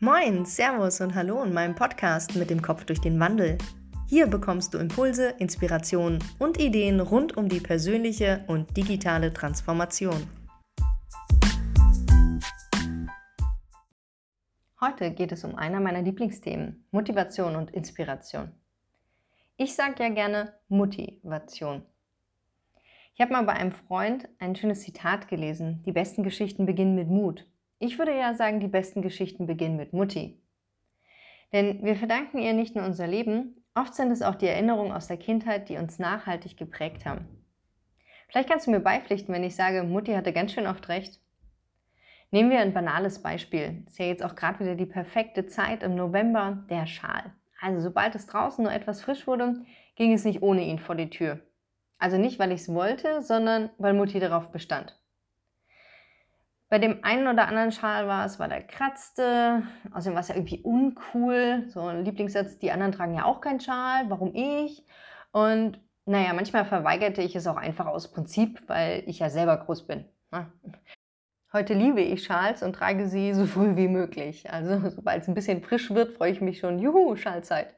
Moin, Servus und Hallo in meinem Podcast mit dem Kopf durch den Wandel. Hier bekommst du Impulse, Inspirationen und Ideen rund um die persönliche und digitale Transformation. Heute geht es um einer meiner Lieblingsthemen, Motivation und Inspiration. Ich sage ja gerne Motivation. Ich habe mal bei einem Freund ein schönes Zitat gelesen. Die besten Geschichten beginnen mit Mut. Ich würde ja sagen, die besten Geschichten beginnen mit Mutti. Denn wir verdanken ihr nicht nur unser Leben, oft sind es auch die Erinnerungen aus der Kindheit, die uns nachhaltig geprägt haben. Vielleicht kannst du mir beipflichten, wenn ich sage, Mutti hatte ganz schön oft recht. Nehmen wir ein banales Beispiel. Ist ja jetzt auch gerade wieder die perfekte Zeit im November, der Schal. Also sobald es draußen nur etwas frisch wurde, ging es nicht ohne ihn vor die Tür. Also nicht, weil ich es wollte, sondern weil Mutti darauf bestand. Bei dem einen oder anderen Schal war es, weil er kratzte. Außerdem war es ja irgendwie uncool. So ein Lieblingssatz, die anderen tragen ja auch keinen Schal, warum ich? Und naja, manchmal verweigerte ich es auch einfach aus Prinzip, weil ich ja selber groß bin. Ne? Heute liebe ich Schals und trage sie so früh wie möglich. Also sobald es ein bisschen frisch wird, freue ich mich schon. Juhu, Schalzeit.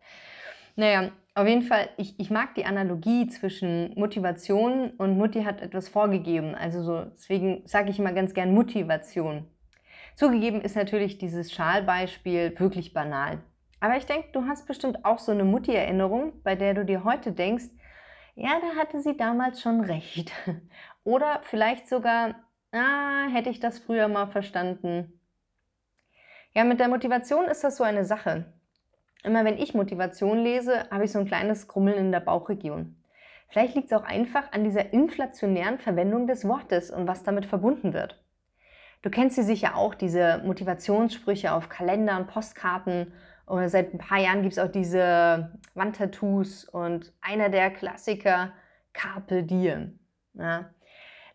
Naja, auf jeden Fall, ich, ich mag die Analogie zwischen Motivation und Mutti hat etwas vorgegeben. Also so, deswegen sage ich immer ganz gern Motivation. Zugegeben ist natürlich dieses Schalbeispiel wirklich banal. Aber ich denke, du hast bestimmt auch so eine Mutti-Erinnerung, bei der du dir heute denkst, ja, da hatte sie damals schon recht. Oder vielleicht sogar, ah, hätte ich das früher mal verstanden. Ja, mit der Motivation ist das so eine Sache. Immer wenn ich Motivation lese, habe ich so ein kleines Krummeln in der Bauchregion. Vielleicht liegt es auch einfach an dieser inflationären Verwendung des Wortes und was damit verbunden wird. Du kennst sie sicher auch, diese Motivationssprüche auf Kalendern, Postkarten. Oder seit ein paar Jahren gibt es auch diese Wandtattoos und einer der Klassiker, Carpe Diem. Ja.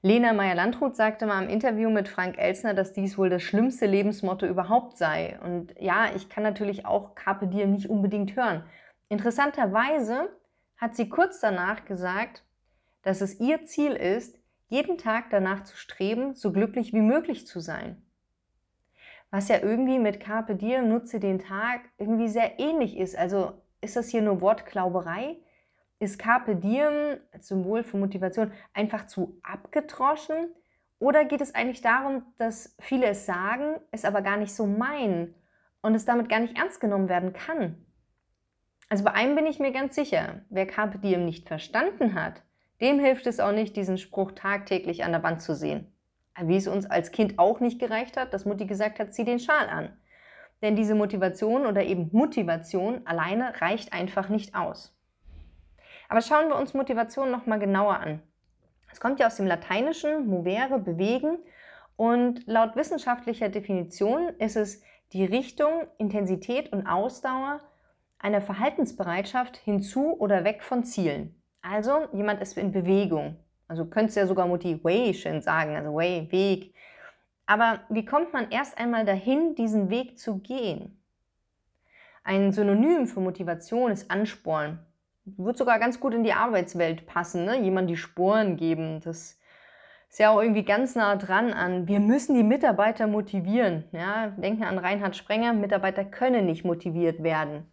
Lena Meyer-Landrut sagte mal im Interview mit Frank Elsner, dass dies wohl das schlimmste Lebensmotto überhaupt sei. Und ja, ich kann natürlich auch Carpe Diem nicht unbedingt hören. Interessanterweise hat sie kurz danach gesagt, dass es ihr Ziel ist, jeden Tag danach zu streben, so glücklich wie möglich zu sein. Was ja irgendwie mit Carpe Diem nutze den Tag irgendwie sehr ähnlich ist. Also ist das hier nur Wortklauberei? Ist Carpe Diem als Symbol für Motivation einfach zu abgedroschen? Oder geht es eigentlich darum, dass viele es sagen, es aber gar nicht so meinen und es damit gar nicht ernst genommen werden kann? Also bei einem bin ich mir ganz sicher, wer Carpe Diem nicht verstanden hat, dem hilft es auch nicht, diesen Spruch tagtäglich an der Wand zu sehen. Wie es uns als Kind auch nicht gereicht hat, dass Mutti gesagt hat, zieh den Schal an. Denn diese Motivation oder eben Motivation alleine reicht einfach nicht aus. Aber schauen wir uns Motivation nochmal genauer an. Es kommt ja aus dem Lateinischen movere, bewegen und laut wissenschaftlicher Definition ist es die Richtung, Intensität und Ausdauer einer Verhaltensbereitschaft hinzu oder weg von Zielen. Also jemand ist in Bewegung. Also könntest du ja sogar Motivation sagen, also Way, Weg. Aber wie kommt man erst einmal dahin, diesen Weg zu gehen? Ein Synonym für Motivation ist Ansporn wird sogar ganz gut in die Arbeitswelt passen, ne? jemand die Sporen geben. Das ist ja auch irgendwie ganz nah dran an, wir müssen die Mitarbeiter motivieren. Ja? Denken an Reinhard Sprenger, Mitarbeiter können nicht motiviert werden.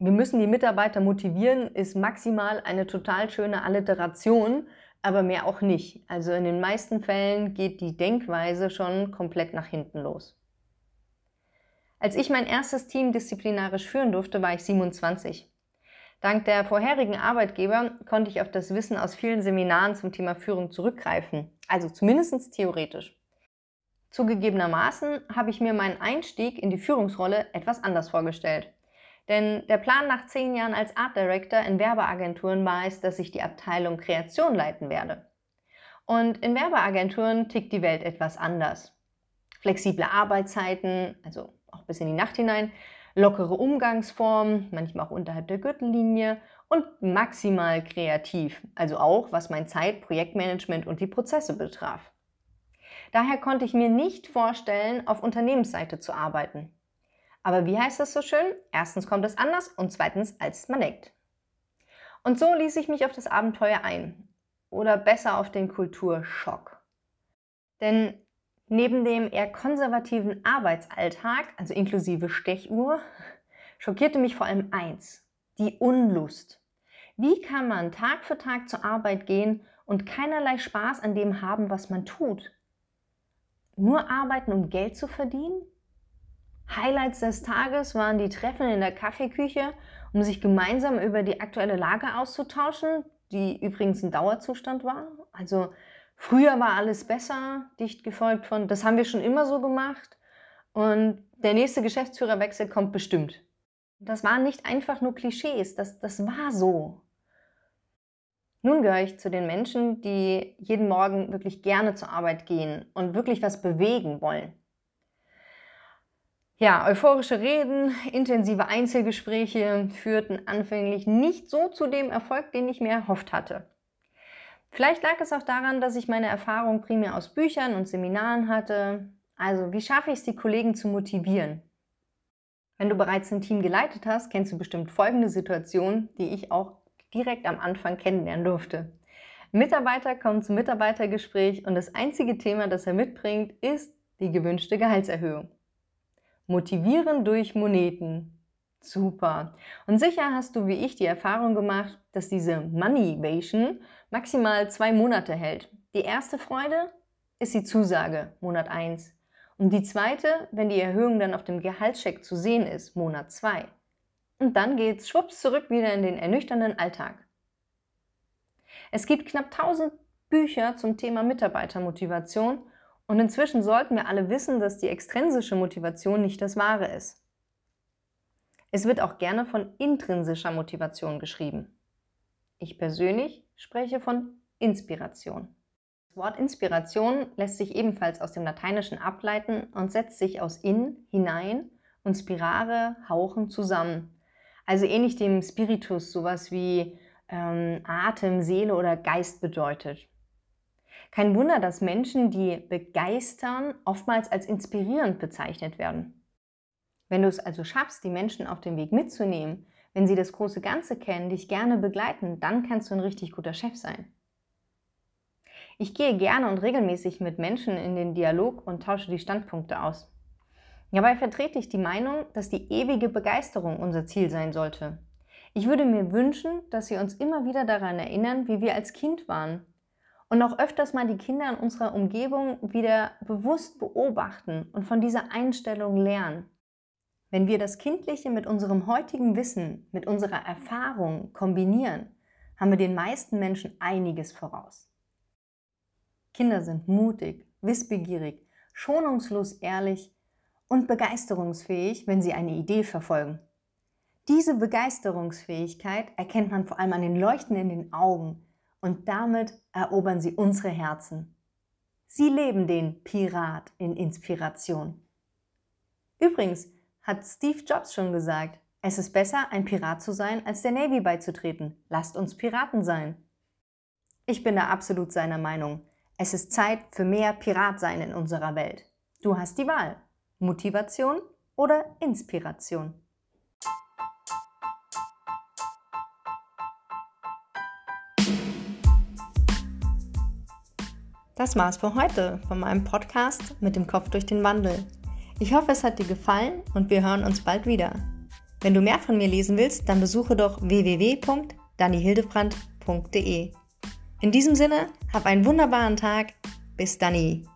Wir müssen die Mitarbeiter motivieren, ist maximal eine total schöne Alliteration, aber mehr auch nicht. Also in den meisten Fällen geht die Denkweise schon komplett nach hinten los. Als ich mein erstes Team disziplinarisch führen durfte, war ich 27. Dank der vorherigen Arbeitgeber konnte ich auf das Wissen aus vielen Seminaren zum Thema Führung zurückgreifen, also zumindest theoretisch. Zugegebenermaßen habe ich mir meinen Einstieg in die Führungsrolle etwas anders vorgestellt. Denn der Plan nach zehn Jahren als Art Director in Werbeagenturen war es, dass ich die Abteilung Kreation leiten werde. Und in Werbeagenturen tickt die Welt etwas anders. Flexible Arbeitszeiten, also auch bis in die Nacht hinein, lockere Umgangsformen, manchmal auch unterhalb der Gürtellinie und maximal kreativ, also auch was mein Zeit-, Projektmanagement und die Prozesse betraf. Daher konnte ich mir nicht vorstellen, auf Unternehmensseite zu arbeiten. Aber wie heißt das so schön? Erstens kommt es anders und zweitens, als man denkt. Und so ließ ich mich auf das Abenteuer ein. Oder besser auf den Kulturschock. Denn Neben dem eher konservativen Arbeitsalltag, also inklusive Stechuhr, schockierte mich vor allem eins, die Unlust. Wie kann man Tag für Tag zur Arbeit gehen und keinerlei Spaß an dem haben, was man tut? Nur arbeiten, um Geld zu verdienen? Highlights des Tages waren die Treffen in der Kaffeeküche, um sich gemeinsam über die aktuelle Lage auszutauschen, die übrigens ein Dauerzustand war. Also früher war alles besser, dicht gefolgt von, das haben wir schon immer so gemacht und der nächste Geschäftsführerwechsel kommt bestimmt. Das waren nicht einfach nur Klischees, das, das war so. Nun gehöre ich zu den Menschen, die jeden Morgen wirklich gerne zur Arbeit gehen und wirklich was bewegen wollen. Ja, euphorische Reden, intensive Einzelgespräche führten anfänglich nicht so zu dem Erfolg, den ich mir erhofft hatte. Vielleicht lag es auch daran, dass ich meine Erfahrung primär aus Büchern und Seminaren hatte. Also, wie schaffe ich es, die Kollegen zu motivieren? Wenn du bereits ein Team geleitet hast, kennst du bestimmt folgende Situation, die ich auch direkt am Anfang kennenlernen durfte. Mitarbeiter kommt zum Mitarbeitergespräch und das einzige Thema, das er mitbringt, ist die gewünschte Gehaltserhöhung. Motivieren durch Moneten. Super. Und sicher hast du wie ich die Erfahrung gemacht, dass diese Moneybation maximal zwei Monate hält. Die erste Freude ist die Zusage, Monat 1. Und die zweite, wenn die Erhöhung dann auf dem Gehaltscheck zu sehen ist, Monat 2. Und dann geht's schwupps zurück wieder in den ernüchternden Alltag. Es gibt knapp 1000 Bücher zum Thema Mitarbeitermotivation und inzwischen sollten wir alle wissen, dass die extrinsische Motivation nicht das Wahre ist. Es wird auch gerne von intrinsischer Motivation geschrieben. Ich persönlich spreche von Inspiration. Das Wort Inspiration lässt sich ebenfalls aus dem Lateinischen ableiten und setzt sich aus in, hinein und spirare, hauchen zusammen. Also ähnlich dem Spiritus, sowas wie ähm, Atem, Seele oder Geist bedeutet. Kein Wunder, dass Menschen, die begeistern, oftmals als inspirierend bezeichnet werden. Wenn du es also schaffst, die Menschen auf dem Weg mitzunehmen, wenn sie das große Ganze kennen, dich gerne begleiten, dann kannst du ein richtig guter Chef sein. Ich gehe gerne und regelmäßig mit Menschen in den Dialog und tausche die Standpunkte aus. Dabei vertrete ich die Meinung, dass die ewige Begeisterung unser Ziel sein sollte. Ich würde mir wünschen, dass Sie uns immer wieder daran erinnern, wie wir als Kind waren. Und auch öfters mal die Kinder in unserer Umgebung wieder bewusst beobachten und von dieser Einstellung lernen. Wenn wir das Kindliche mit unserem heutigen Wissen, mit unserer Erfahrung kombinieren, haben wir den meisten Menschen einiges voraus. Kinder sind mutig, wissbegierig, schonungslos ehrlich und begeisterungsfähig, wenn sie eine Idee verfolgen. Diese Begeisterungsfähigkeit erkennt man vor allem an den Leuchten in den Augen und damit erobern sie unsere Herzen. Sie leben den Pirat in Inspiration. Übrigens hat Steve Jobs schon gesagt, es ist besser, ein Pirat zu sein, als der Navy beizutreten. Lasst uns Piraten sein. Ich bin da absolut seiner Meinung. Es ist Zeit für mehr Piratsein in unserer Welt. Du hast die Wahl. Motivation oder Inspiration? Das war's für heute von meinem Podcast mit dem Kopf durch den Wandel. Ich hoffe, es hat dir gefallen und wir hören uns bald wieder. Wenn du mehr von mir lesen willst, dann besuche doch www.dannihildebrand.de. In diesem Sinne, hab einen wunderbaren Tag. Bis dann.